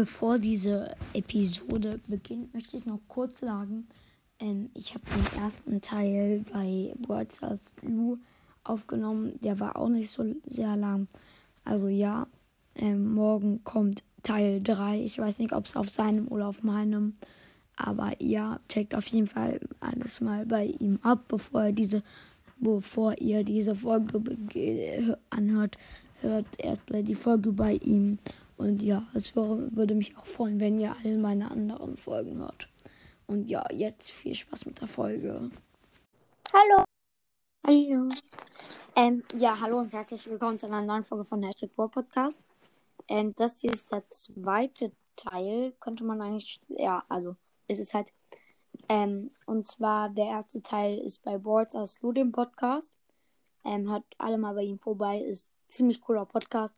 bevor diese Episode beginnt, möchte ich noch kurz sagen, ähm, ich habe den ersten Teil bei Broadcast Lu aufgenommen. Der war auch nicht so sehr lang. Also ja, ähm, morgen kommt Teil 3. Ich weiß nicht, ob es auf seinem oder auf meinem. Aber ja, checkt auf jeden Fall alles mal bei ihm ab, bevor er diese, bevor ihr diese Folge anhört. Hört erstmal die Folge bei ihm. Und ja, es würde mich auch freuen, wenn ihr all meine anderen Folgen hört. Und ja, jetzt viel Spaß mit der Folge. Hallo. Hallo. Ähm, ja, hallo und herzlich willkommen zu einer neuen Folge von Hashtag War Podcast. Ähm, das hier ist der zweite Teil, könnte man eigentlich, ja, also ist es halt. Ähm, und zwar der erste Teil ist bei Boards aus Ludem Podcast. Ähm, hört alle mal bei ihm vorbei, ist ziemlich cooler Podcast.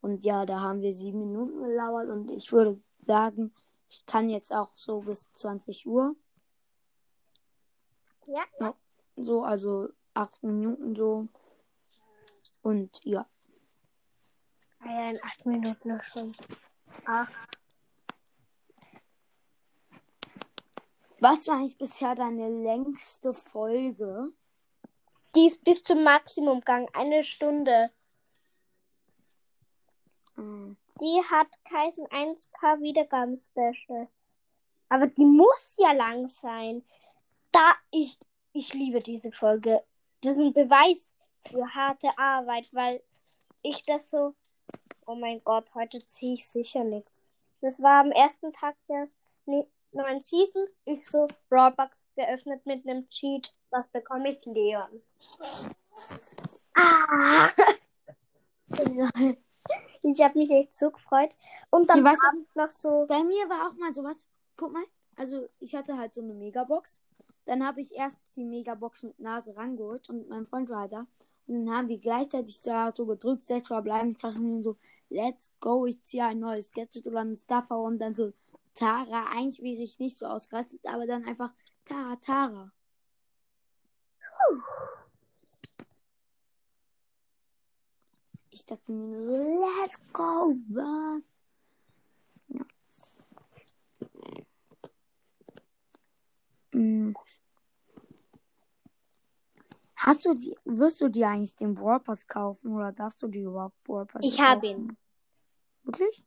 Und ja, da haben wir sieben Minuten gelauert und ich würde sagen, ich kann jetzt auch so bis 20 Uhr. Ja. ja so, also acht Minuten so. Und ja. Ah ja, in acht Minuten schon. Acht. Was war eigentlich bisher deine längste Folge? Die ist bis zum Maximumgang, eine Stunde. Mhm. Die hat Kaisen 1K Wiedergaben-Special. Aber die muss ja lang sein. Da ich, ich liebe diese Folge. Das ist ein Beweis für harte Arbeit, weil ich das so. Oh mein Gott, heute ziehe ich sicher nichts. Das war am ersten Tag der neuen Season. Ich so Brawlbox geöffnet mit einem Cheat. Was bekomme ich? Leon. Ah! Ich habe mich echt so gefreut. Und dann Abend noch so. Bei mir war auch mal sowas. Guck mal. Also ich hatte halt so eine Megabox. Dann habe ich erst die Megabox mit Nase rangeholt und mein Freund war halt da. Und dann haben wir gleichzeitig da so gedrückt, sechs verbleiben. Ich dachte mir so, let's go, ich ziehe ein neues Gadget oder einen Stuffer und dann so, Tara. Eigentlich wäre ich nicht so ausgerastet, aber dann einfach Tara, Tara. Ich dachte mir nur so, let's go, was? Ja. Hm. Hast du die, wirst du dir eigentlich den Brawl Pass kaufen oder darfst du dir überhaupt Brawl Pass Ich habe ihn. Wirklich?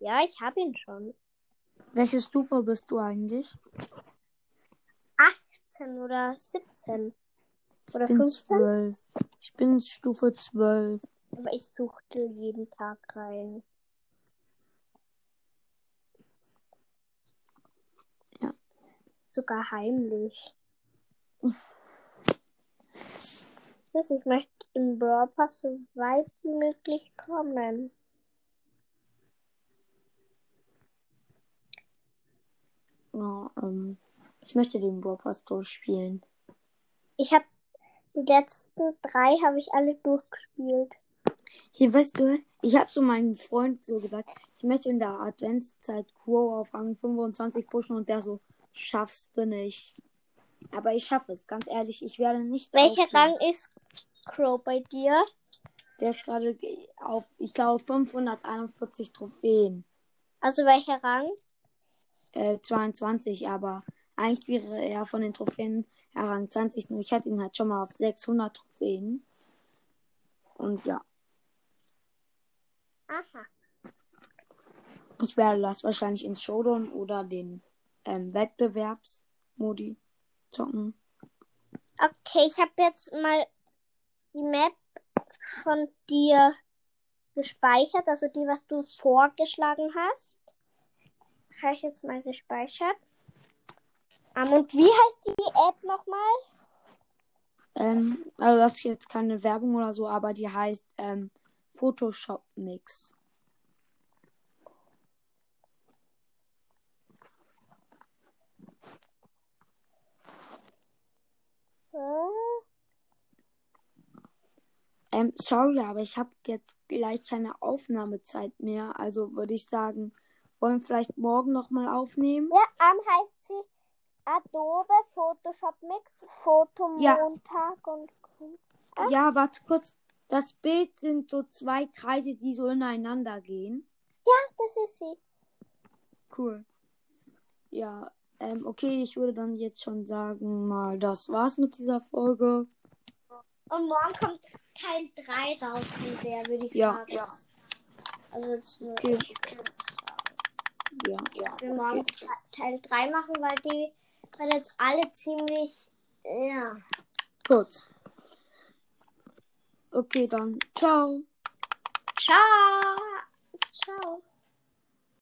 Ja, ich habe ihn schon. Welche Stufe bist du eigentlich? 18 oder 17. Oder ich bin 15? 12. Ich bin Stufe 12. Aber ich suchte jeden Tag rein. Ja. Sogar heimlich. Ich möchte im Brawl Pass so weit wie möglich kommen. Ja, ähm, ich möchte den Brawl Pass durchspielen. Ich habe die letzten drei habe ich alle durchgespielt. Hier, weißt du was? Ich habe so meinem Freund so gesagt, ich möchte in der Adventszeit Crow auf Rang 25 pushen und der so, schaffst du nicht. Aber ich schaffe es, ganz ehrlich, ich werde nicht. Welcher. Rang ist Crow bei dir? Der ist gerade auf, ich glaube, 541 Trophäen. Also welcher Rang? Äh, 22, aber eigentlich wäre er von den Trophäen Rang 20, nur ich hatte ihn halt schon mal auf 600 Trophäen. Und ja. Aha. Ich werde das wahrscheinlich in Showdown oder den ähm, Wettbewerbsmodi zocken. Okay, ich habe jetzt mal die Map von dir gespeichert, also die, was du vorgeschlagen hast. Habe ich jetzt mal gespeichert. Um, und wie heißt die App nochmal? Ähm, also das ist jetzt keine Werbung oder so, aber die heißt ähm, Photoshop Mix. Hm? Ähm, sorry, aber ich habe jetzt gleich keine Aufnahmezeit mehr. Also würde ich sagen, wollen wir vielleicht morgen nochmal aufnehmen? Ja, um, heißt sie Adobe Photoshop Mix, Fotomontag Ja. und. Ja, warte kurz. Das Bild sind so zwei Kreise, die so ineinander gehen. Ja, das ist sie. cool. Ja, ähm, okay, ich würde dann jetzt schon sagen, mal, das war's mit dieser Folge. Und morgen kommt Teil 3 raus von der, würde ich Ja, sagen. ja, Also jetzt nur Okay. ich sagen. ja, ja. Will morgen Okay. Teil 3 machen, weil die weil jetzt alle ziemlich ja. Gut. Okay, dann ciao. Ciao. Ciao.